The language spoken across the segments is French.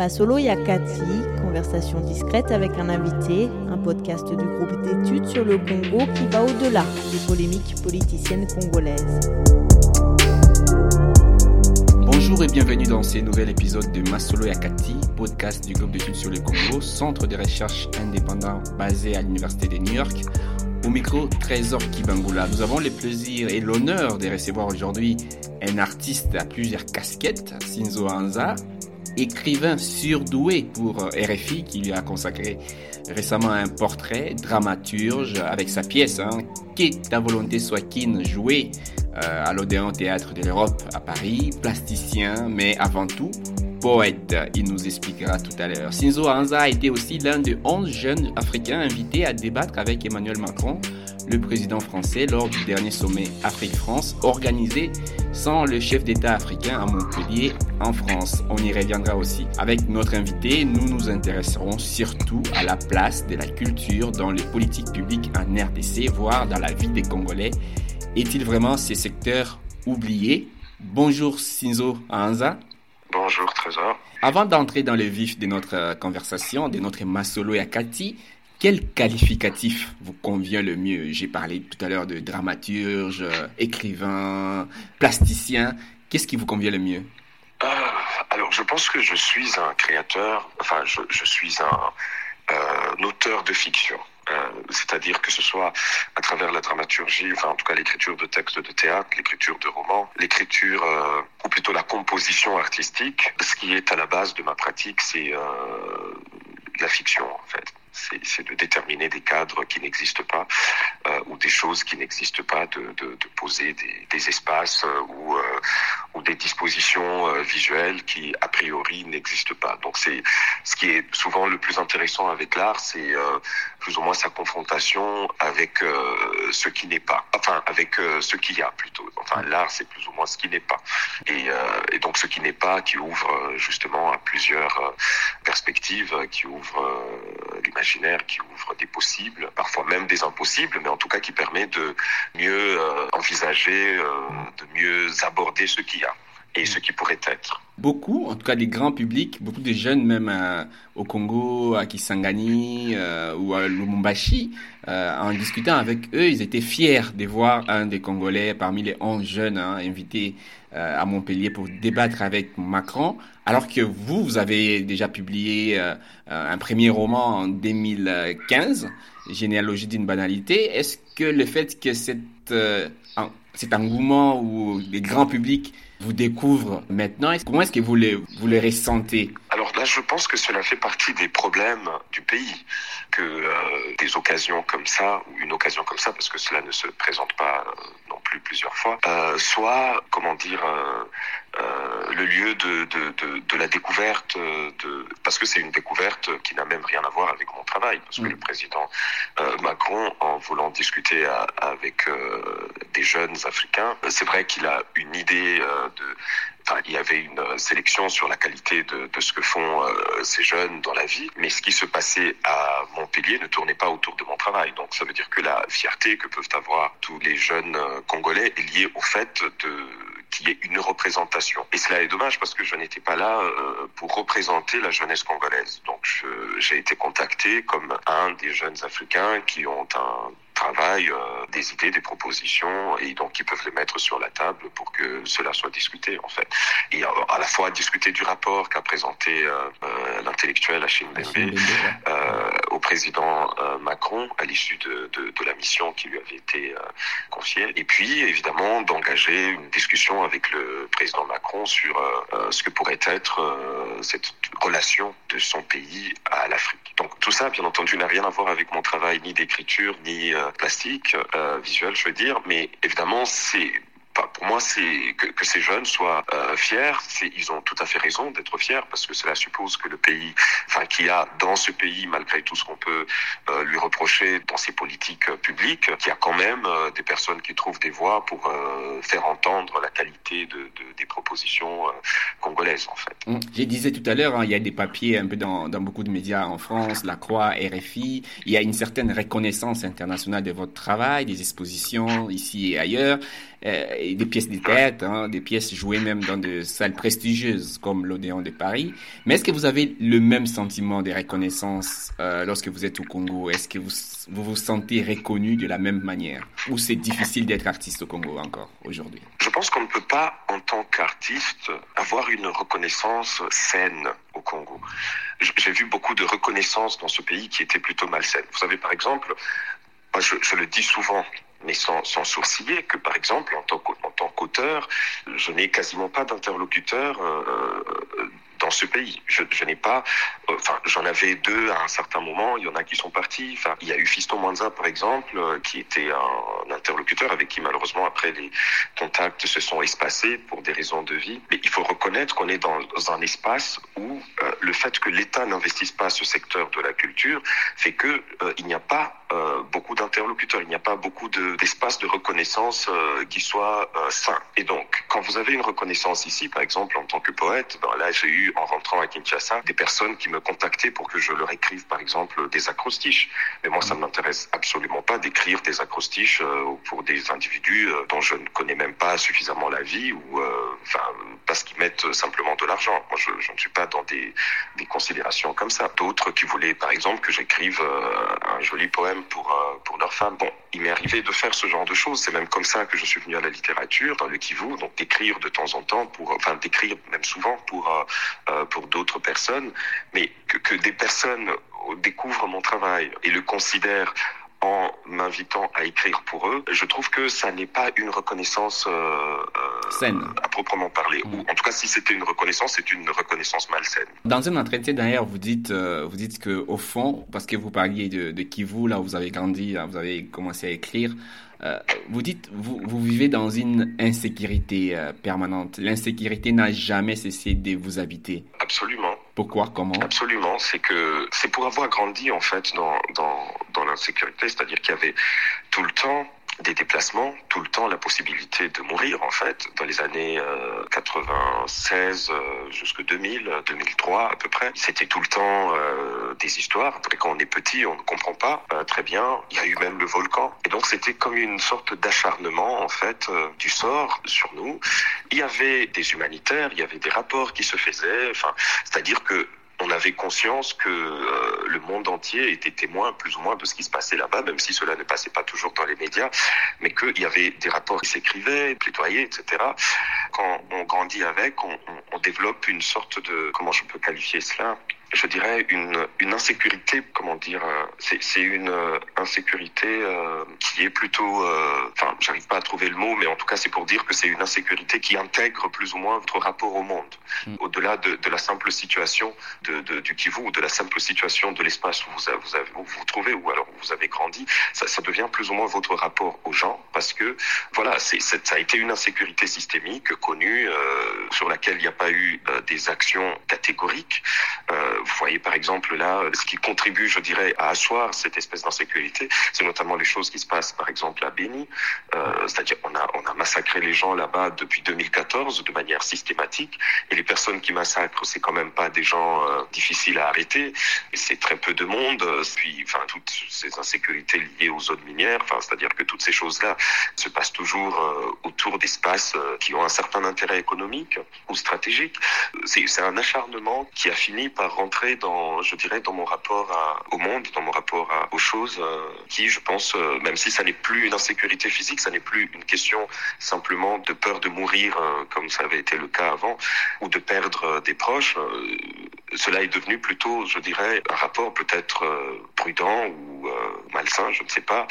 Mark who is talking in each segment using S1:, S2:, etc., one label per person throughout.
S1: Masolo Yakati, conversation discrète avec un invité, un podcast du groupe d'études sur le Congo qui va au-delà des polémiques politiciennes congolaises.
S2: Bonjour et bienvenue dans ce nouvel épisode de Masolo Yakati, podcast du groupe d'études sur le Congo, centre de recherche indépendant basé à l'Université de New York. Au micro, Trésor Kibangula. Nous avons le plaisir et l'honneur de recevoir aujourd'hui un artiste à plusieurs casquettes, Sinzo Anza, écrivain surdoué pour euh, RFI qui lui a consacré récemment un portrait, dramaturge avec sa pièce hein, Qu'est ta volonté soit kin jouée euh, à l'Odéon Théâtre de l'Europe à Paris, plasticien, mais avant tout poète. Il nous expliquera tout à l'heure. Sinzo Anza a été aussi l'un des 11 jeunes africains invités à débattre avec Emmanuel Macron, le président français, lors du dernier sommet Afrique-France organisé sans le chef d'État africain à Montpellier, en France. On y reviendra aussi. Avec notre invité, nous nous intéresserons surtout à la place de la culture dans les politiques publiques en RDC, voire dans la vie des Congolais. Est-il vraiment ces secteurs oubliés? Bonjour Sinzo Anza.
S3: Bonjour Trésor.
S2: Avant d'entrer dans le vif de notre euh, conversation, de notre Masolo et Akati, quel qualificatif vous convient le mieux? J'ai parlé tout à l'heure de dramaturge, euh, écrivain, plasticien. Qu'est-ce qui vous convient le mieux?
S3: Euh, Alors, je pense que je suis un créateur, enfin, je, je suis un, euh, auteur de fiction. Euh, c'est-à-dire que ce soit à travers la dramaturgie, enfin en tout cas l'écriture de textes de théâtre, l'écriture de romans, l'écriture euh, ou plutôt la composition artistique. Ce qui est à la base de ma pratique, c'est euh, la fiction en fait c'est de déterminer des cadres qui n'existent pas euh, ou des choses qui n'existent pas, de, de, de poser des, des, espaces euh, ou, euh, ou des dispositions visuelles qui a priori n'existent pas. Donc c'est ce qui est souvent le plus intéressant avec l'art, c'est plus ou moins sa confrontation avec ce qui n'est pas, enfin avec ce qu'il y a plutôt. Enfin l'art c'est plus ou moins ce qui n'est pas. Et, et, donc ce qui n'est pas qui ouvre justement à plusieurs perspectives, qui ouvre l'imaginaire qui ouvre des possibles, parfois même des impossibles, mais en tout cas qui permet de mieux euh, envisager, euh, de mieux aborder ce qu'il y a et ce qui pourrait être.
S2: Beaucoup, en tout cas des grands publics, beaucoup de jeunes même euh, au Congo, à Kisangani ou à Lumumbashi, en discutant avec eux, ils étaient fiers de voir un des Congolais parmi les 11 jeunes hein, invités à Montpellier pour débattre avec Macron, alors que vous, vous avez déjà publié un premier roman en 2015, Généalogie d'une banalité. Est-ce que le fait que cette, cet engouement ou les grands publics vous découvre maintenant. Comment est-ce que vous le, vous le ressentez?
S3: Là, je pense que cela fait partie des problèmes du pays, que euh, des occasions comme ça, ou une occasion comme ça, parce que cela ne se présente pas euh, non plus plusieurs fois, euh, soit, comment dire, le lieu de, de, de, de, la découverte, de, parce que c'est une découverte qui n'a même rien à voir avec mon travail, parce que mmh. le président euh, Macron, en voulant discuter à, avec des jeunes africains, c'est vrai qu'il a une idée de Enfin, il y avait une sélection sur la qualité de, de ce que font euh, ces jeunes dans la vie, mais ce qui se passait à Montpellier ne tournait pas autour de mon travail. Donc ça veut dire que la fierté que peuvent avoir tous les jeunes euh, Congolais est liée au fait de qu'il y ait une représentation. Et cela est dommage parce que je n'étais pas là euh, pour représenter la jeunesse congolaise. Donc j'ai été contacté comme un des jeunes Africains qui ont un travail, euh, des idées, des propositions, et donc ils peuvent les mettre sur la table pour que cela soit discuté en fait. Et à la fois discuter du rapport qu'a présenté euh, euh, l'intellectuel Achille euh, au président euh, Macron à l'issue de, de, la mission qui lui avait été confiée, et puis évidemment d'engager une discussion avec le président Macron sur ce que pourrait être cette relation de son pays à l'Afrique. Donc tout ça, bien entendu, n'a rien à voir avec mon travail ni d'écriture ni plastique, euh, visuel, je veux dire, mais évidemment, c'est pour moi, c'est que, que, ces jeunes soient euh, fiers. Ils ont tout à fait raison d'être fiers parce que cela suppose que le pays, enfin, qu'il y a dans ce pays, malgré tout ce qu'on peut euh, lui reprocher dans ses politiques euh, publiques, qu'il y a quand même euh, des personnes qui trouvent des voies pour euh, faire entendre la qualité de, de, des propositions congolaises, en fait.
S2: Mmh. Je disais tout à l'heure, hein, il y a des papiers un peu dans, dans beaucoup de médias en France, La Croix, RFI. Il y a une certaine reconnaissance internationale de votre travail, des expositions ici et ailleurs. Euh, des pièces de théâtre, hein, des pièces jouées même dans des salles prestigieuses comme l'Odéon de Paris. Mais est-ce que vous avez le même sentiment de reconnaissance euh, lorsque vous êtes au Congo? Est-ce que vous, vous sentez reconnu de la même manière? Ou c'est difficile d'être artiste au Congo encore aujourd'hui?
S3: Je pense qu'on ne peut pas, en tant qu'artiste, avoir une reconnaissance saine au Congo. J'ai vu beaucoup de reconnaissance dans ce pays qui était plutôt malsaine. Vous savez, par exemple, je le dis souvent, mais sans, sans sourciller, que par exemple, en tant qu'auteur, je n'ai quasiment pas d'interlocuteur euh, dans ce pays. Je, je n'ai pas, euh, enfin, j'en avais deux à un certain moment. Il y en a qui sont partis. Enfin, il y a eu Fiston Mwanza, par exemple, euh, qui était un, interlocuteur avec qui malheureusement après les contacts se sont espacés pour des raisons de vie. Mais il faut reconnaître qu'on est dans, un espace où euh, le fait que l'État n'investisse pas ce secteur de la culture fait que il n'y a pas beaucoup d'interlocuteurs, il n'y a pas beaucoup d'espace de, reconnaissance qui soit sain. Et donc, quand vous avez une reconnaissance ici, par exemple, en tant que poète, ben là j'ai eu en rentrant à Kinshasa des personnes qui me contactaient pour que je leur écrive par exemple des acrostiches. Mais moi ça ne m'intéresse absolument pas d'écrire des acrostiches euh, pour des individus euh, dont je ne connais même pas suffisamment la vie ou euh, parce qu'ils mettent simplement de l'argent. Moi je, ne suis pas dans des, considérations comme ça. D'autres qui voulaient par exemple que j'écrive un joli poème pour pour leur femme. Bon, il m'est arrivé de faire ce genre de choses. C'est même comme ça que je suis venu à la littérature dans le Kivu, donc d'écrire de temps en temps pour enfin d'écrire même souvent pour euh, pour d'autres personnes, mais que des personnes découvrent mon travail et le considèrent en m'invitant à écrire pour eux, je trouve que ça n'est pas une reconnaissance euh, euh
S2: saine
S3: à proprement parler. Ou en tout cas, si c'était une reconnaissance, c'est une reconnaissance malsaine.
S2: Dans un entretien d'ailleurs, vous dites, euh, vous dites que au fond, parce que vous parliez de, de Kivu, là où vous avez grandi, là, vous avez commencé à écrire. Euh, vous dites, vous, vous vivez dans une insécurité euh, permanente. L'insécurité n'a jamais cessé de vous habiter.
S3: Absolument.
S2: Pourquoi? Comment?
S3: Absolument. C'est que c'est pour avoir grandi en fait dans dans, dans l'insécurité, c'est-à-dire qu'il y avait tout le temps des déplacements, tout le temps la possibilité de mourir en fait dans les années euh, 96 euh, jusque 2000, 2003 à peu près. C'était tout le temps euh, des histoires. Après quand on est petit, on ne comprend pas euh, très bien. Il y a eu même le volcan et donc c'était comme une sorte d'acharnement en fait euh, du sort sur nous. Il y avait des humanitaires, il y avait des rapports qui se faisaient. Enfin, c'est-à-dire que on avait conscience que euh, le monde entier était témoin plus ou moins de ce qui se passait là-bas, même si cela ne passait pas toujours dans les médias, mais qu'il y avait des rapports qui s'écrivaient, plaidoyaient, etc. Quand on grandit avec, on développe une sorte de, comment je peux qualifier cela? Je dirais une, une insécurité, comment dire, euh, c'est une euh, insécurité euh, qui est plutôt, euh, enfin, j'arrive pas à trouver le mot, mais en tout cas, c'est pour dire que c'est une insécurité qui intègre plus ou moins votre rapport au monde, mm. au-delà de, de, la simple situation de, de, du Kivu ou de la simple situation de l'espace où vous, vous, avez, où vous vous trouvez ou alors où vous avez grandi, ça, ça devient plus ou moins votre rapport aux gens parce que, voilà, c'est ça a été une insécurité systémique connue sur laquelle il n'y a pas eu des actions catégoriques vous voyez par exemple là, ce qui contribue, je dirais, à asseoir cette espèce d'insécurité, c'est notamment les choses qui se passent par exemple à Béni, euh, c'est-à-dire on a on a massacré les gens là-bas depuis 2014 de manière systématique, et les personnes qui massacrent, c'est quand même pas des gens euh, difficiles à arrêter, c'est très peu de monde, puis enfin toutes ces insécurités liées aux zones minières, enfin c'est-à-dire que toutes ces choses-là se passent toujours euh, autour d'espaces euh, qui ont un certain intérêt économique ou stratégique. C'est un acharnement qui a fini par rentrer dans, je dirais, dans mon rapport au monde, dans mon rapport aux choses, euh, qui, je pense, euh, même si ça n'est plus une insécurité physique, ça n'est plus une question simplement de peur de mourir, euh, comme ça avait été le cas avant, ou de perdre des proches. Cela est devenu plutôt, je dirais, un rapport peut-être prudent ou malsain, je ne sais pas,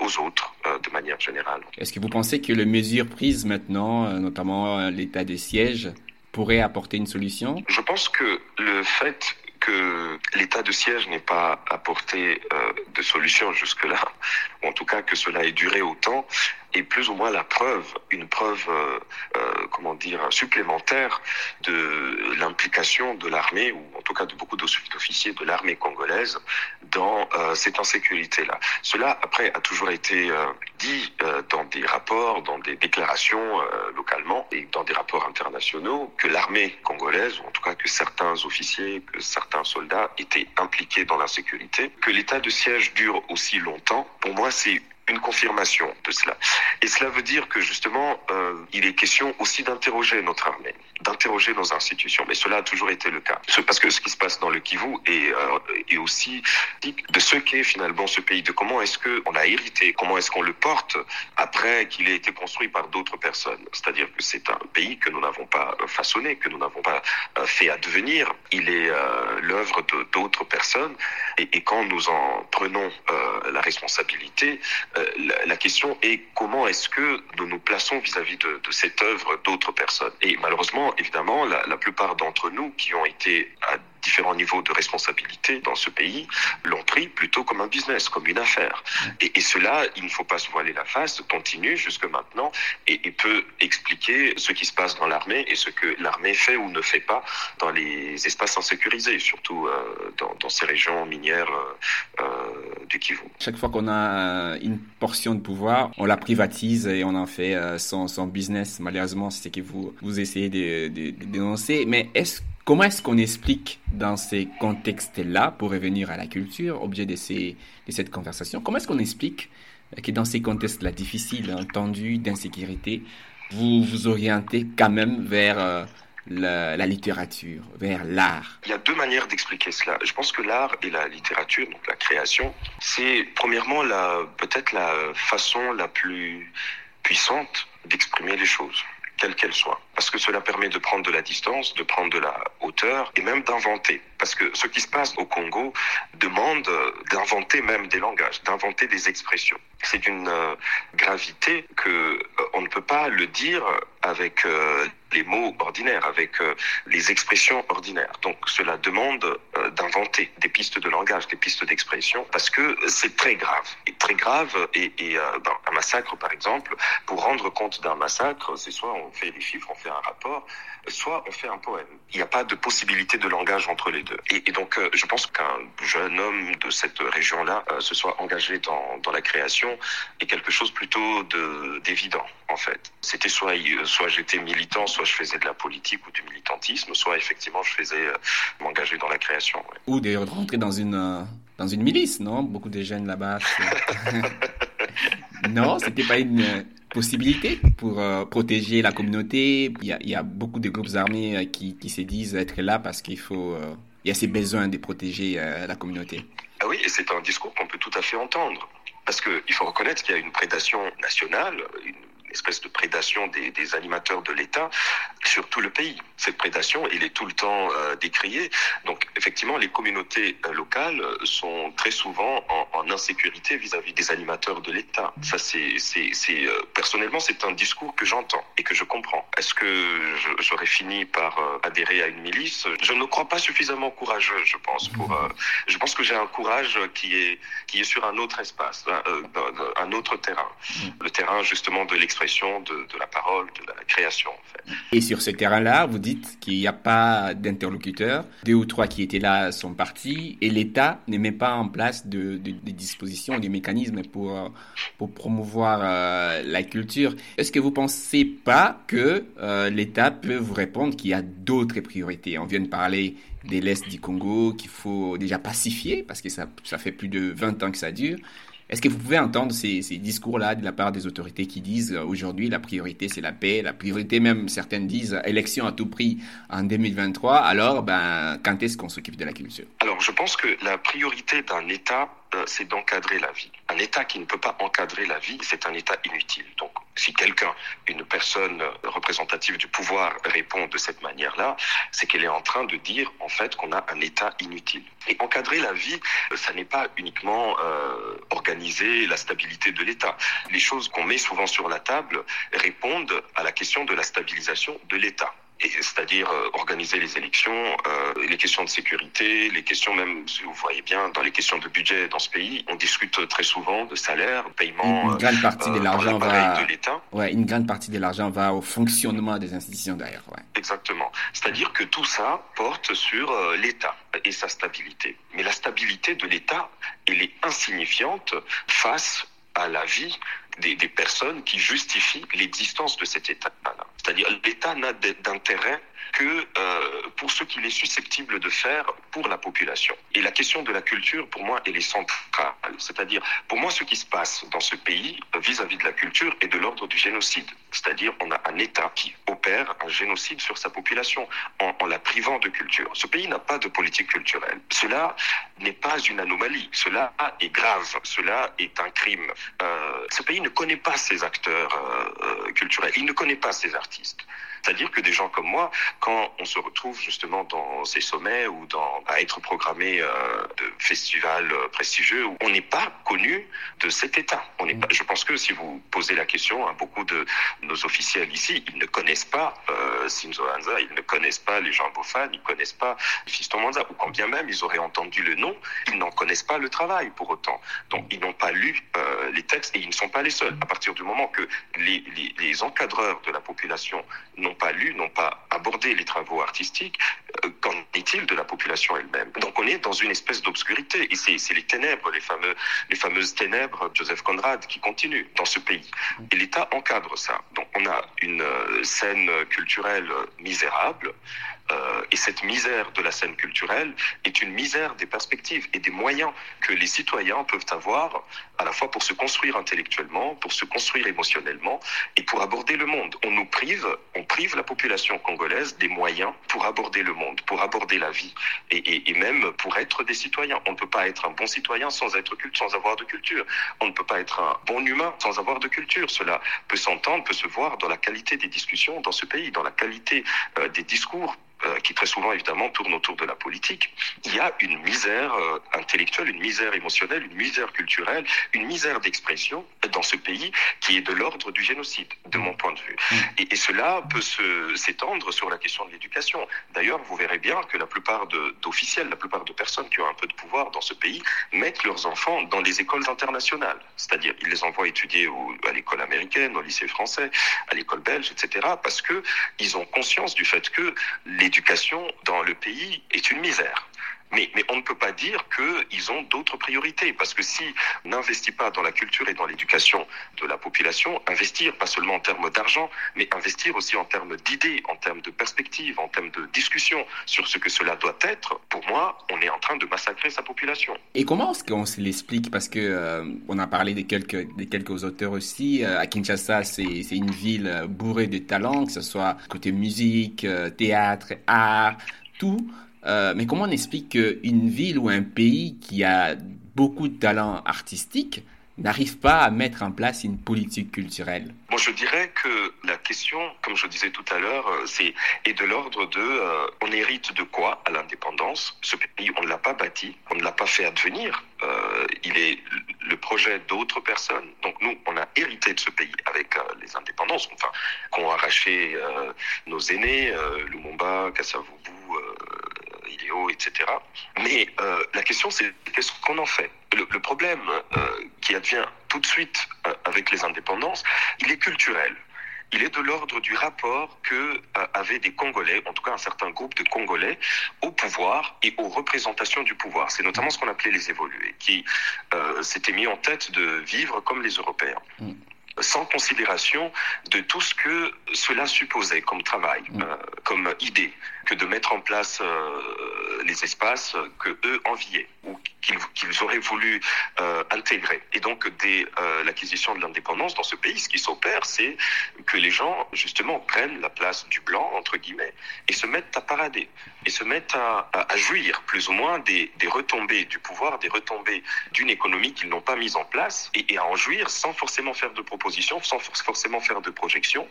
S3: aux autres, de manière générale.
S2: Est-ce que vous pensez que les mesures prises maintenant, notamment l'état de siège, pourrait apporter une solution.
S3: Je pense que le fait que l'état de siège n'ait pas apporté euh, de solution jusque-là, ou en tout cas que cela ait duré autant, est plus ou moins la preuve, une preuve, euh, euh, comment dire, supplémentaire de l'implication de l'armée, ou en tout cas de beaucoup d'officiers de l'armée congolaise, dans cette insécurité-là. Cela, après, a toujours été dit dans des rapports, dans des déclarations localement et dans des rapports internationaux, que l'armée congolaise, ou en tout cas que certains officiers, que certains soldats étaient impliqués dans l'insécurité. Que l'état de siège dure aussi longtemps, pour moi, c'est une confirmation de cela. Et cela veut dire que justement, euh, il est question aussi d'interroger notre armée, d'interroger nos institutions. Mais cela a toujours été le cas. Parce que ce qui se passe dans le Kivu est, euh, est aussi de ce qu'est finalement ce pays, de comment est-ce qu'on a hérité, comment est-ce qu'on le porte après qu'il ait été construit par d'autres personnes. C'est-à-dire que c'est un pays que nous n'avons pas façonné, que nous n'avons pas euh, fait advenir. Il est euh, l'œuvre de d'autres personnes. Et, quand nous en prenons euh, la responsabilité, euh, la, question est comment est-ce que nous nous plaçons vis-à-vis -vis de, de, cette œuvre d'autres personnes. Et malheureusement, évidemment, la, plupart d'entre nous qui ont été à différents niveaux de responsabilité dans ce pays l'ont pris plutôt comme un business, comme une affaire. Et, et, cela, il ne faut pas se voiler la face, continue jusque maintenant et, et peut expliquer ce qui se passe dans l'armée et ce que l'armée fait ou ne fait pas dans les espaces insécurisés, surtout euh, dans, dans, ces régions minières euh, du Kivu.
S2: Chaque fois qu'on a une portion de pouvoir, on la privatise et on en fait euh, son, son business. Malheureusement, c'est ce que vous, vous essayez de, de, de dénoncer. Mais est-ce Comment est-ce qu'on explique dans ces contextes-là, pour revenir à la culture, objet de, ces, de cette conversation, comment est-ce qu'on explique que dans ces contextes-là difficiles, tendus, d'insécurité, vous vous orientez quand même vers euh, la, la, littérature, vers l'art?
S3: Il y a deux manières d'expliquer cela. Je pense que l'art et la littérature, donc la création, c'est premièrement la, peut-être la façon la plus puissante d'exprimer les choses quelle qu'elle soit. Parce que cela permet de prendre de la distance, de prendre de la hauteur et même d'inventer. Parce que ce qui se passe au Congo demande d'inventer même des langages, d'inventer des expressions. C'est d'une euh, gravité que euh, on ne peut pas le dire avec euh, les mots ordinaires, avec les expressions ordinaires. Donc cela demande d'inventer des pistes de langage, des pistes d'expression, parce que c'est très grave. Et très grave, et, ben, un massacre par exemple, pour rendre compte d'un massacre, c'est soit on fait des chiffres, on fait un rapport, soit on fait un poème. Il n'y a pas de possibilité de langage entre les deux. Et, et donc je pense qu'un jeune homme de cette région-là se soit engagé dans, dans la création est quelque chose plutôt d'évident en fait. C'était soit soit j'étais militant, soit je faisais de la politique ou du militantisme, soit effectivement je faisais euh, m'engager dans la création. Ouais.
S2: Ou de rentrer dans une euh, dans une milice, non? Beaucoup de jeunes là-bas. non, c'était pas une euh, possibilité pour euh, protéger la communauté. Il y, a, beaucoup de groupes armés qui, qui se disent être là parce qu'il faut, euh, il y a ces besoins de protéger la communauté.
S3: Ah oui, et c'est un discours qu'on peut tout à fait entendre. Parce qu'il faut reconnaître qu'il y a une prédation nationale, une espèce de prédation des, des animateurs de l'État sur tout le pays. Cette prédation, elle est tout le temps euh, décriée. Donc, effectivement, les communautés euh, locales sont très souvent en, en insécurité vis-à-vis -vis des animateurs de l'État. Ça, c'est, euh, personnellement, c'est un discours que j'entends et que je comprends. Est-ce que j'aurais fini par euh, adhérer à une milice? Je ne crois pas suffisamment courageux, je pense. Pour, euh, je pense que j'ai un courage qui est qui est sur un autre espace, un, un autre terrain, le terrain justement de de, la parole, de la création.
S2: Et sur ce terrain-là, vous dites qu'il n'y a pas d'interlocuteurs. Deux ou trois qui étaient là sont partis et l'État ne met pas en place de, de, de dispositions, des mécanismes pour, promouvoir euh, la culture. Est-ce que vous ne pensez pas que euh, l'État peut vous répondre qu'il y a d'autres priorités? On vient de parler de l'Est du Congo qu'il faut déjà pacifier parce que ça fait plus de 20 ans que ça dure. Est-ce que vous pouvez entendre ces, discours-là de la part des autorités qui disent euh, aujourd'hui la priorité c'est la paix, la priorité même certaines disent élection à tout prix en 2023, alors ben, quand est-ce qu'on s'occupe de la culture?
S3: Alors je pense que la priorité d'un État euh, c'est d'encadrer la vie. Un État qui ne peut pas encadrer la vie, c'est un État inutile. Donc, si quelqu'un, une personne représentative du pouvoir répond de cette manière-là, c'est qu'elle est en train de dire, en fait, qu'on a un État inutile. Et encadrer la vie, ça n'est pas uniquement euh, organiser la stabilité de l'État. Les choses qu'on met souvent sur la table répondent à la question de la stabilisation de l'État c'est-à-dire euh, organiser les élections, euh, les questions de sécurité, les questions même, si vous voyez bien, dans les questions de budget dans ce pays, on discute très souvent de salaire, paiement.
S2: Une, une grande partie euh, de l'argent va. De l'État. Ouais, une grande partie de l'argent va au fonctionnement des institutions d'ailleurs. Ouais.
S3: Exactement. C'est-à-dire que tout ça porte sur euh, l'État et sa stabilité. Mais la stabilité de l'État, elle est insignifiante face à la vie des, personnes qui justifient l'existence de cet État-là. C'est-à-dire l'État n'a d'intérêt que euh, pour ce qu'il est susceptible de faire pour la population. Et la question de la culture, pour moi, elle est centrale. C'est-à-dire, pour moi, ce qui se passe dans ce pays vis-à-vis de la culture est de l'ordre du génocide. C'est-à-dire, on a un État qui opère un génocide sur sa population en, en la privant de culture. Ce pays n'a pas de politique culturelle. Cela n'est pas une anomalie. Cela est grave. Cela est un crime. Euh, ce pays ne connaît pas ses acteurs euh, euh culturels. Il ne connaît pas ses artistes. C'est-à-dire que des gens comme moi, quand on se retrouve justement dans ces sommets ou dans, à être programmé euh, de festivals prestigieux, on n'est pas connu de cet État. On pas, je pense que si vous posez la question à beaucoup de nos officiels ici, ils ne connaissent pas euh, Hanza, ils ne connaissent pas les gens Bofan, ils ne connaissent pas Fiston Manza, ou quand bien même ils auraient entendu le nom, ils n'en connaissent pas le travail pour autant. Donc ils n'ont pas lu euh, les textes et ils ne sont pas les seuls. À partir du moment que les, les, encadreurs de la population n'ont pas lu, n'ont pas abordé les travaux artistiques, qu'en est-il de la population elle-même? Donc on est dans une espèce d'obscurité et c'est les ténèbres, les, fameuses ténèbres Joseph Conrad qui continuent dans ce pays. Et l'État encadre ça. Donc on a une euh, scène culturelle misérable euh, et cette misère de la scène culturelle est une misère des perspectives et des moyens que les citoyens peuvent avoir à la fois pour se construire intellectuellement, pour se construire émotionnellement et pour aborder le monde. On nous prive, on prive la population congolaise des moyens pour aborder le monde, pour aborder la vie et, et, et même pour être des citoyens. On ne peut pas être un bon citoyen sans être culte, sans avoir de culture. On ne peut pas être un bon humain sans avoir de culture. Cela peut s'entendre, peut se voir dans la qualité des discussions dans ce pays, dans la qualité euh, des discours qui très souvent évidemment tourne autour de la politique, il y a une misère euh, intellectuelle, une misère émotionnelle, une misère culturelle, une misère d'expression dans ce pays qui est de l'ordre du génocide, de mon point de vue. Mm. Et, et cela peut s'étendre sur la question de l'éducation. D'ailleurs, vous verrez bien que la plupart d'officiels, la plupart de personnes qui ont un peu de pouvoir dans ce pays mettent leurs enfants dans les écoles internationales. C'est-à-dire, ils les envoient étudier au, à l'école américaine, au lycée français, à l'école belge, etc. Parce que ils ont conscience du fait que les l'éducation dans le pays est une misère. Mais, mais, on ne peut pas dire qu'ils ont d'autres priorités, parce que si on n'investit pas dans la culture et dans l'éducation de la population, investir pas seulement en termes d'argent, mais investir aussi en termes d'idées, en termes de perspectives, en termes de discussion sur ce que cela doit être, pour moi, on est en train de massacrer sa population.
S2: Et comment est-ce qu'on se l'explique? Parce que euh, on a parlé des quelques, des quelques auteurs aussi. Euh, à Kinshasa, c'est une ville bourrée de talents, que ce soit côté musique, euh, théâtre, art, tout. Euh, mais comment on explique qu'une ville ou un pays qui a beaucoup de talents artistiques n'arrive pas à mettre en place une politique culturelle?
S3: Bon, je dirais que la question, comme je disais tout à l'heure, euh, c'est est de l'ordre de euh, on hérite de quoi à l'indépendance? Ce pays, on ne l'a pas bâti, on ne l'a pas fait advenir. Il est le projet d'autres personnes. Donc nous, on a hérité de ce pays avec les indépendances, enfin, qu'ont arraché nos aînés, Lumumba, Kassavubu, Etc. Mais la question, c'est qu'est-ce qu'on en fait? Le, problème qui advient tout de suite avec les indépendances, il est culturel il est de l'ordre du rapport que euh, avaient des Congolais, en tout cas un certain groupe de Congolais, au pouvoir et aux représentations du pouvoir. C'est notamment ce qu'on appelait les évolués, qui euh, s'étaient mis en tête de vivre comme les Européens. Mm sans considération de tout ce que cela supposait comme travail, mm. euh, comme idée, que de mettre en place euh, les espaces que eux enviaient ou qu'ils qu auraient voulu euh, intégrer. Et donc, dès euh, l'acquisition de l'indépendance dans ce pays, ce qui s'opère, c'est que les gens, justement, prennent la place du blanc, entre guillemets, et se mettent à parader, et se mettent à, à, à jouir, plus ou moins, des, des, retombées du pouvoir, des retombées d'une économie qu'ils n'ont pas mise en place, et, et à en jouir sans forcément faire de sans forcément faire de projections,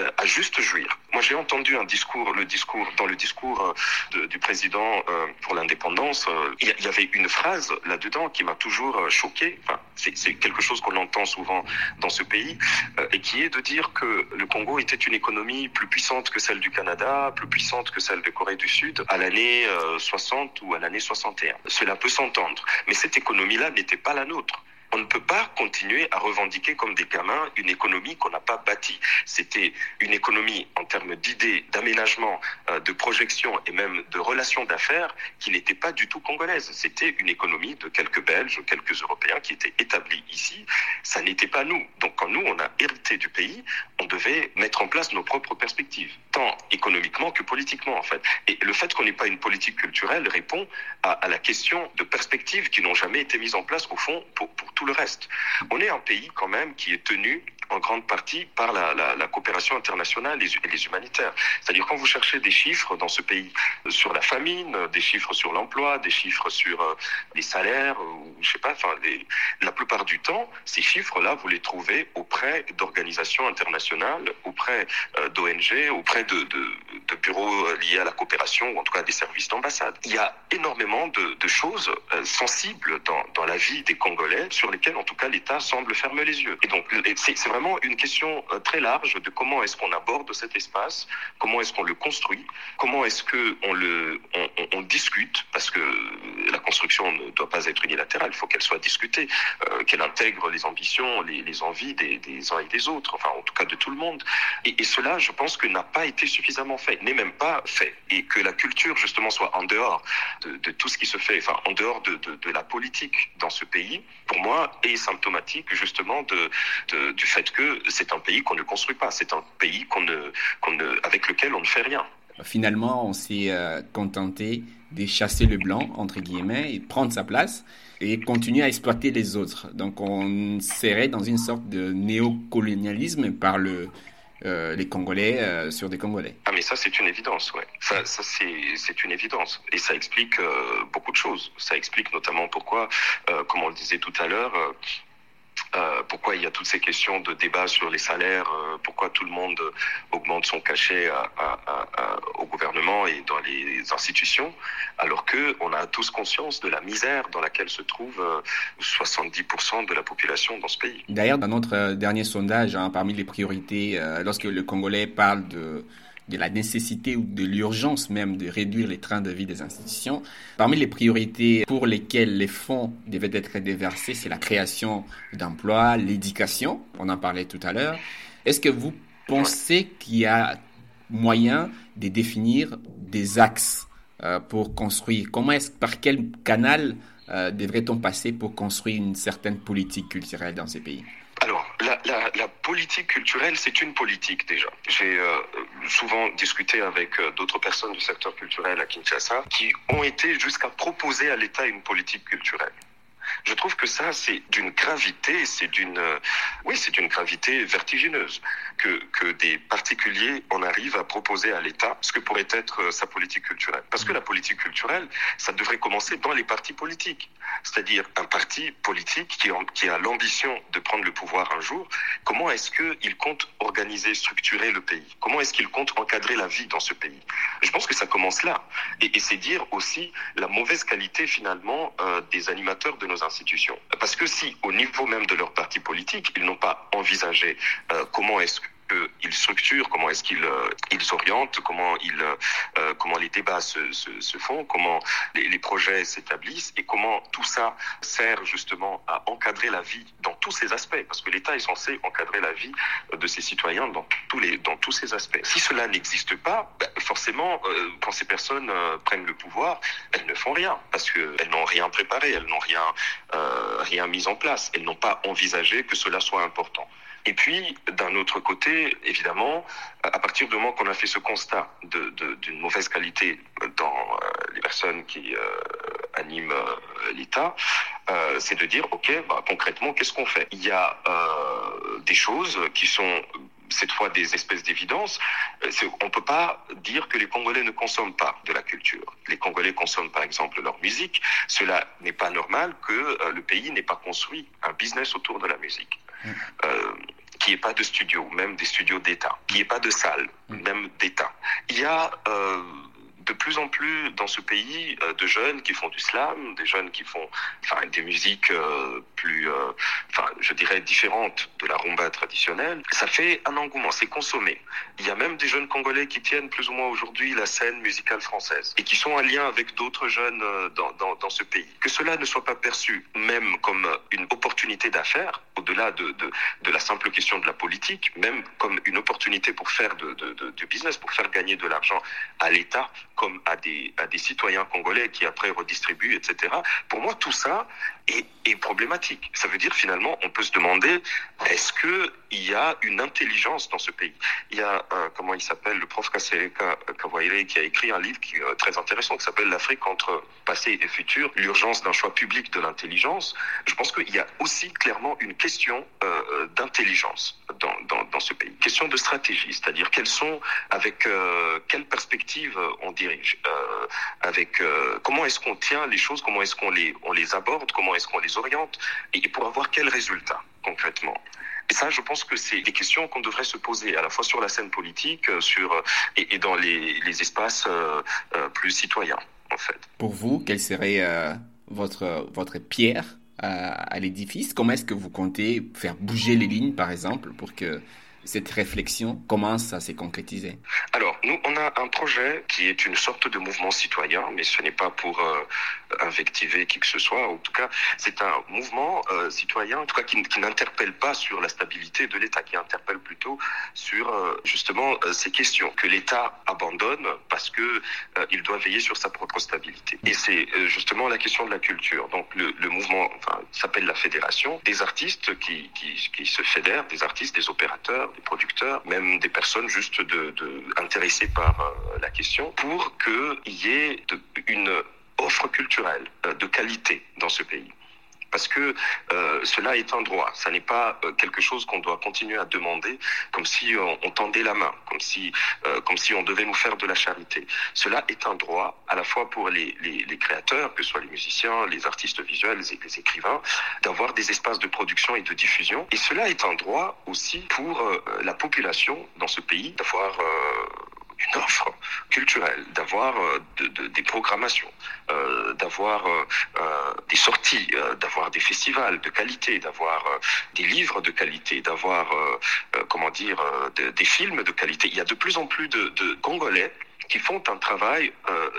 S3: euh, à juste jouir. Moi, j'ai entendu un discours, le discours dans le discours euh, du président euh, pour l'indépendance, il y, y, avait une phrase là-dedans qui m'a toujours choqué. Enfin, c'est quelque chose qu'on entend souvent dans ce pays, et qui est de dire que le Congo était une économie plus puissante que celle du Canada, plus puissante que celle de Corée du Sud à l'année 60 ou à l'année 61. Cela peut s'entendre, mais cette économie-là n'était pas la nôtre on ne peut pas continuer à revendiquer comme des gamins une économie qu'on n'a pas bâtie. C'était une économie en termes d'idées, d'aménagement, euh, de projection et même de relations d'affaires qui n'était pas du tout congolaise. C'était une économie de quelques Belges, quelques Européens qui étaient établis ici. Ça n'était pas nous. Donc quand nous, on a hérité du pays, on devait mettre en place nos propres perspectives, tant économiquement que politiquement en fait. Et le fait qu'on n'ait pas une politique culturelle répond à, la question de perspectives qui n'ont jamais été mises en place au fond pour, pour tout le reste. On est un pays quand même qui est tenu en grande partie par la, coopération internationale et les, humanitaires. C'est-à-dire quand vous cherchez des chiffres dans ce pays sur la famine, des chiffres sur l'emploi, des chiffres sur euh, les salaires, ou je sais pas, enfin, la plupart du temps, ces chiffres-là, vous les trouvez auprès d'organisations internationales, auprès euh, d'ONG, auprès de, bureaux liés à la coopération, ou en tout cas des services d'ambassade. Il y a énormément de, choses euh, sensibles dans, dans la vie des Congolais sur lesquelles, en tout cas, l'État semble fermer les yeux. Et donc, c'est vraiment une question euh, très large de comment est-ce qu'on aborde cet espace, comment est-ce qu'on le construit, comment est-ce qu'on le, on, on, on, discute, parce que la construction ne doit pas être unilatérale, il faut qu'elle soit discutée, euh, qu'elle intègre les ambitions, les, envies des, uns et des autres, enfin en tout cas de tout le monde. Et, cela, je pense que n'a pas été suffisamment fait, n'est même pas fait, et que la culture justement soit en dehors de, tout ce qui se fait, enfin en dehors de, de, la politique dans ce pays, pour moi est symptomatique justement de du fait que c'est un pays qu'on ne construit pas, c'est un pays qu'on ne, qu'on ne, avec lequel on ne fait rien.
S2: Finalement, on s'est euh, contenté de chasser le blanc, entre guillemets, et prendre sa place et continuer à exploiter les autres. Donc on serait dans une sorte de néocolonialisme par le, euh, les Congolais euh, sur des Congolais.
S3: Ah mais ça c'est une évidence, ouais. Ça, ça c'est une évidence et ça explique euh, beaucoup de choses. Ça explique notamment pourquoi, comme on le disait tout à l'heure, euh, pourquoi il y a toutes ces questions de débat sur les salaires, euh, pourquoi tout le monde augmente son cachet à, à, à, au gouvernement et dans les institutions, alors que on a tous conscience de la misère dans laquelle se trouve euh, 70% de la population dans ce pays.
S2: D'ailleurs, dans notre dernier sondage, hein, parmi les priorités, euh, lorsque le Congolais parle de de la nécessité ou de l'urgence même de réduire les trains de vie des institutions. Parmi les priorités pour lesquelles les fonds devaient être déversés, c'est la création d'emplois, l'éducation, on en parlait tout à l'heure. Est-ce que vous pensez qu'il y a moyen de définir des axes euh, pour construire? Comment est-ce, par quel canal euh, devrait-on passer pour construire une certaine politique culturelle dans ces pays?
S3: La, la, politique culturelle, c'est une politique déjà. J'ai euh, souvent discuté avec euh, d'autres personnes du secteur culturel à Kinshasa qui ont été jusqu'à proposer à l'État une politique culturelle. Je trouve que ça, c'est d'une gravité, c'est d'une, euh, oui, c'est d'une gravité vertigineuse que, que des particuliers en arrivent à proposer à l'État ce que pourrait être euh, sa politique culturelle. Parce que la politique culturelle, ça devrait commencer dans les partis politiques. C'est-à-dire un parti politique qui, en, qui a l'ambition de prendre le pouvoir un jour, comment est-ce qu'il compte organiser, structurer le pays? Comment est-ce qu'il compte encadrer la vie dans ce pays? Je pense que ça commence là. Et, et c'est dire aussi la mauvaise qualité finalement euh, des animateurs de nos institutions. Parce que si, au niveau même de leur parti politique, ils n'ont pas envisagé euh, comment est-ce qu'ils structurent, comment est-ce qu'ils euh, ils s'orientent, comment ils euh, comment les débats se, se, font, comment les, projets s'établissent et comment tout ça sert justement à encadrer la vie dans tous ces aspects, parce que l'État est censé encadrer la vie de ses citoyens dans tous les dans tous ces aspects. Si cela n'existe pas, ben forcément, euh, quand ces personnes euh, prennent le pouvoir, elles ne font rien parce que elles n'ont rien préparé, elles n'ont rien euh, rien mis en place, elles n'ont pas envisagé que cela soit important. Et puis, d'un autre côté, évidemment, à partir du moment qu'on a fait ce constat d'une de, de, mauvaise qualité dans euh, les personnes qui euh, animent euh, l'État, c'est de dire, OK, bah, concrètement, qu'est-ce qu'on fait? Il y a des choses qui sont cette fois des espèces d'évidence. On ne peut pas dire que les Congolais ne consomment pas de la culture. Les Congolais consomment par exemple leur musique. Cela n'est pas normal que euh, le pays n'ait pas construit un business autour de la musique. Mmh. Euh, qu'il n'y ait pas de studio, même des studios d'État, qu'il n'y ait pas de salle, mmh. même d'État. Il y a euh, de plus en plus dans ce pays euh, de jeunes qui font du slam, des jeunes qui font des musiques euh, plus, euh, enfin, je dirais, différentes de la rumba traditionnelle. Ça fait un engouement, c'est consommé. Il y a même des jeunes Congolais qui tiennent plus ou moins aujourd'hui la scène musicale française et qui sont en lien avec d'autres jeunes dans, dans, ce pays. Que cela ne soit pas perçu même comme une opportunité d'affaires, au-delà de, de, la simple question de la politique, même comme une opportunité pour faire de, de business, pour faire gagner de l'argent à l'État comme à des, à des citoyens congolais qui après redistribuent, etc. Pour moi, tout ça est, est problématique. Ça veut dire finalement, on peut se demander, est-ce qu'il y a une intelligence dans ce pays? Il y a, un, comment il s'appelle, le prof Kasereka Kawaire qui a écrit un livre qui est très intéressant qui s'appelle L'Afrique entre passé et futur, l'urgence d'un choix public de l'intelligence. Je pense qu'il y a aussi clairement une question euh, d'intelligence dans, dans, dans, ce pays. Question de stratégie, c'est-à-dire quelles sont, avec euh, quelle perspective on dirige, euh, avec euh, comment est-ce qu'on tient les choses, comment est-ce qu'on les, on les aborde, comment est-ce qu'on les oriente, et pour avoir quel résultat concrètement. Et ça, je pense que c'est des questions qu'on devrait se poser à la fois sur la scène politique, sur et, et dans les, espaces euh, plus citoyens, en fait.
S2: Pour vous, quelle serait euh, votre votre pierre à l'édifice? Comment est-ce que vous comptez faire bouger les lignes, par exemple, pour que cette réflexion commence à se concrétiser
S3: Alors, nous, on a un projet qui est une sorte de mouvement citoyen, mais ce n'est pas pour euh, invectiver qui que ce soit. En tout cas, c'est un mouvement euh, citoyen, en tout cas, qui, n'interpelle pas sur la stabilité de l'État, qui interpelle plutôt sur euh, justement ces questions que l'État abandonne parce que il doit veiller sur sa propre stabilité. Et c'est justement la question de la culture. Donc, le, mouvement s'appelle la fédération des artistes qui se fédèrent, des artistes, des opérateurs, des producteurs, même des personnes juste intéressées par euh, la question, pour qu'il y ait une offre culturelle euh, de qualité dans ce pays parce que euh, cela est un droit. Ça n'est pas euh, quelque chose qu'on doit continuer à demander comme si on, on tendait la main, comme si, euh, comme si on devait nous faire de la charité. Cela est un droit à la fois pour les, les, les créateurs, que ce soit les musiciens, les artistes visuels, les, les écrivains, d'avoir des espaces de production et de diffusion. Et cela est un droit aussi pour euh, la population dans ce pays d'avoir une offre culturelle, d'avoir euh, de, de, des programmations, euh, d'avoir euh, des sorties, d'avoir des festivals de qualité, d'avoir des livres de qualité, d'avoir, comment dire, de, des films de qualité. Il y a de plus en plus de Congolais qui font un travail euh,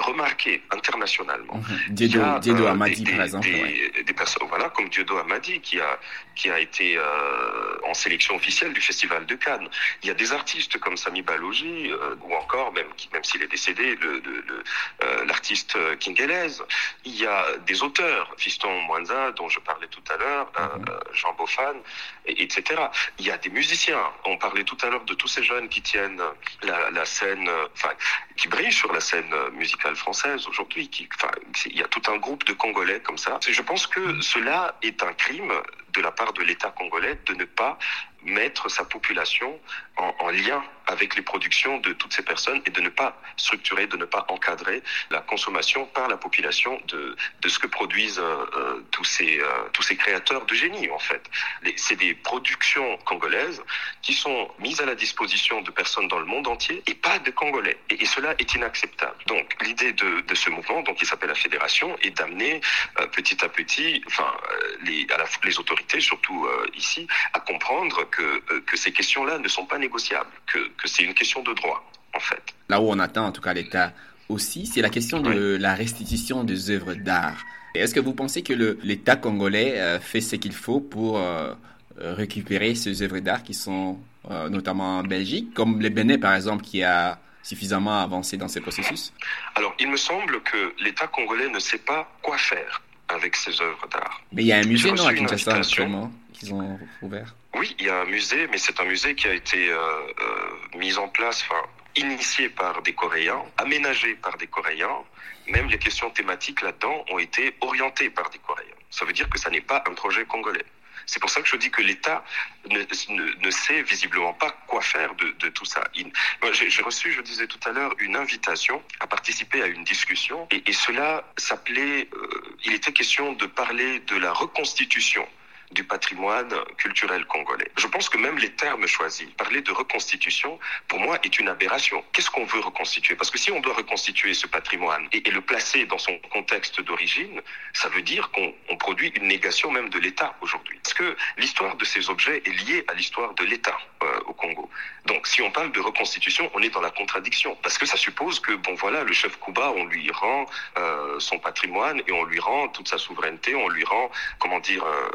S3: remarqué internationalement.
S2: Mmh. Diedo, a, Diedo euh, Amadi,
S3: des,
S2: par exemple.
S3: Des,
S2: ouais.
S3: des, personnes, voilà, comme Diedo Amadi, qui a, qui a été euh, en sélection officielle du Festival de Cannes. Il y a des artistes comme Sami Balogi, ou encore, même, même s'il est décédé, l'artiste le, le, King Elez. Il y a des auteurs, Fiston Mwanza, dont je parlais tout à l'heure, mmh. Jean Boffan, et, etc. Il y a des musiciens. On parlait tout à l'heure de tous ces jeunes qui tiennent la, scène enfin, qui brille sur la scène musicale française aujourd'hui. Il y a tout un groupe de Congolais comme ça. Je pense que cela est un crime de la part de l'État congolais de ne pas mettre sa population en, en, lien avec les productions de toutes ces personnes et de ne pas structurer, de ne pas encadrer la consommation par la population de, de ce que produisent euh, tous, ces, euh, tous ces créateurs de génie, en fait. C'est des productions congolaises qui sont mises à la disposition de personnes dans le monde entier et pas de Congolais. Et, et cela est inacceptable. Donc, l'idée de, de, ce mouvement, donc, qui s'appelle la Fédération, est d'amener euh, petit à petit, enfin, les, à la, les autorités, surtout ici, à comprendre que, que ces questions-là ne sont pas négociables, que, que c'est une question de droit, en fait.
S2: Là où on attend, en tout cas, l'État aussi, c'est la question de la restitution des œuvres d'art. Est-ce que vous pensez que l'État congolais euh, fait ce qu'il faut pour euh, récupérer ces œuvres d'art qui sont euh, notamment en Belgique, comme le Bénin, par exemple, qui a suffisamment avancé dans ce processus?
S3: Alors, il me semble que l'État congolais ne sait pas quoi faire avec ces œuvres d'art.
S2: Mais il y a un musée, non, à Kinshasa, actuellement, qu'ils ont ouvert?
S3: Oui, il y a un musée, mais c'est un musée qui a été euh, euh, mis en place, enfin, initié par des Coréens, aménagé par des Coréens. Même les questions thématiques là-dedans ont été orientées par des Coréens. Ça veut dire que ça n'est pas un projet congolais. C'est pour ça que je dis que l'État ne, ne, sait visiblement pas quoi faire de, tout ça. J'ai reçu, je disais tout à l'heure, une invitation à participer à une discussion et, et cela s'appelait, euh, il était question de parler de la reconstitution du patrimoine culturel congolais. Je pense que même les termes choisis, parler de reconstitution, pour moi, est une aberration. Qu'est-ce qu'on veut reconstituer? Parce que si on doit reconstituer ce patrimoine et, le placer dans son contexte d'origine, ça veut dire qu'on produit une négation même de l'État aujourd'hui. Parce que l'histoire de ces objets est liée à l'histoire de l'État euh, au Congo. Donc si on parle de reconstitution, on est dans la contradiction. Parce que ça suppose que, bon voilà, le chef Kuba, on lui rend euh, son patrimoine et on lui rend toute sa souveraineté, on lui rend, comment dire, euh,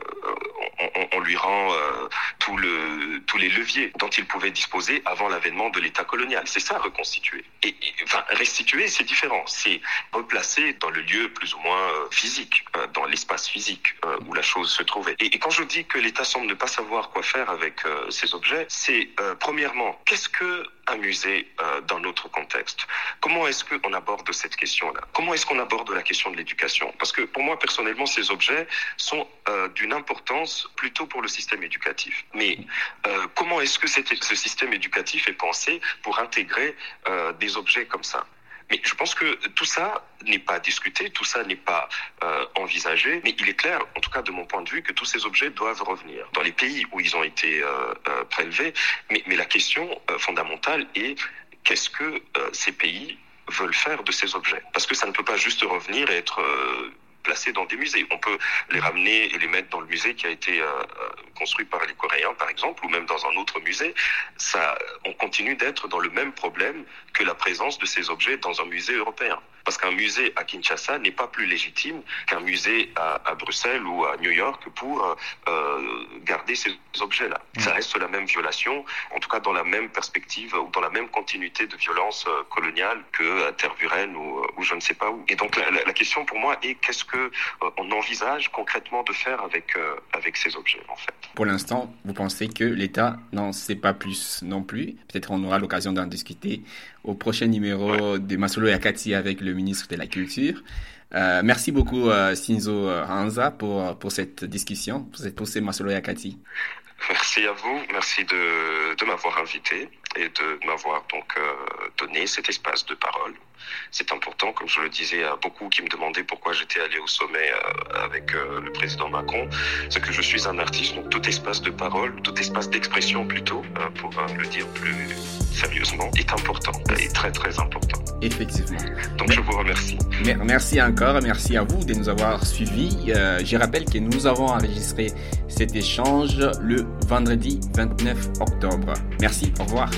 S3: on, on, lui rend euh, tout le, tous les leviers dont il pouvait disposer avant l'avènement de l'État colonial. C'est ça, reconstituer. Et, enfin, restituer, c'est différent. C'est replacer dans le lieu plus ou moins euh, physique, euh, dans l'espace physique euh, où la chose se trouvait. Et, et, quand je dis que l'État semble ne pas savoir quoi faire avec ces objets, c'est premièrement, qu'est-ce que un euh, dans notre contexte. Comment est-ce qu'on aborde cette question-là? Comment est-ce qu'on aborde la question de l'éducation? Parce que pour moi, personnellement, ces objets sont euh, d'une importance plutôt pour le système éducatif. Mais euh, comment est-ce que ce système éducatif est pensé pour intégrer des objets comme ça? Mais je pense que tout ça n'est pas discuté, tout ça n'est pas euh, envisagé, mais il est clair, en tout cas de mon point de vue, que tous ces objets doivent revenir dans les pays où ils ont été euh, euh, prélevés. Mais, mais, la question euh, fondamentale est qu'est-ce que euh, ces pays veulent faire de ces objets? Parce que ça ne peut pas juste revenir et être euh, placés dans des musées. On peut les ramener et les mettre dans le musée qui a été euh, construit par les Coréens, par exemple, ou même dans un autre musée. On continue d'être dans le même problème que la présence de ces objets dans un musée européen. Parce qu'un musée à Kinshasa n'est pas plus légitime qu'un musée à, à, Bruxelles ou à New York pour euh, garder ces objets-là. Mmh. Ça reste la même violation, en tout cas dans la même perspective ou dans la même continuité de violence euh, coloniale que à Tervuren ou, ou, je ne sais pas où. Et donc la, la, la question pour moi est qu'est-ce que euh, on envisage concrètement de faire avec euh, avec ces objets en fait?
S2: Pour l'instant, vous pensez que l'État n'en sait pas plus non plus? Peut-être on aura l'occasion d'en discuter au prochain numéro ouais. de Masolo Yakati avec le ministre de la Culture. Euh, merci beaucoup euh, Shinzo Hanza pour, pour cette discussion, pour, cette, ces Masolo Yakati.
S3: Merci à vous, merci de, de m'avoir invité et de m'avoir donc euh, donné cet espace de parole. C'est important, comme je le disais à beaucoup qui me demandaient pourquoi j'étais allé au sommet euh, avec le président Macron, c'est que je suis un artiste, donc tout espace de parole, tout espace d'expression plutôt, pour le dire plus sérieusement, est important, est très très important.
S2: Effectivement.
S3: Donc Mais, je vous remercie.
S2: Merci encore, merci à vous de nous avoir suivis. Euh, je rappelle que nous avons enregistré cet échange le vendredi 29 octobre. Merci, au revoir.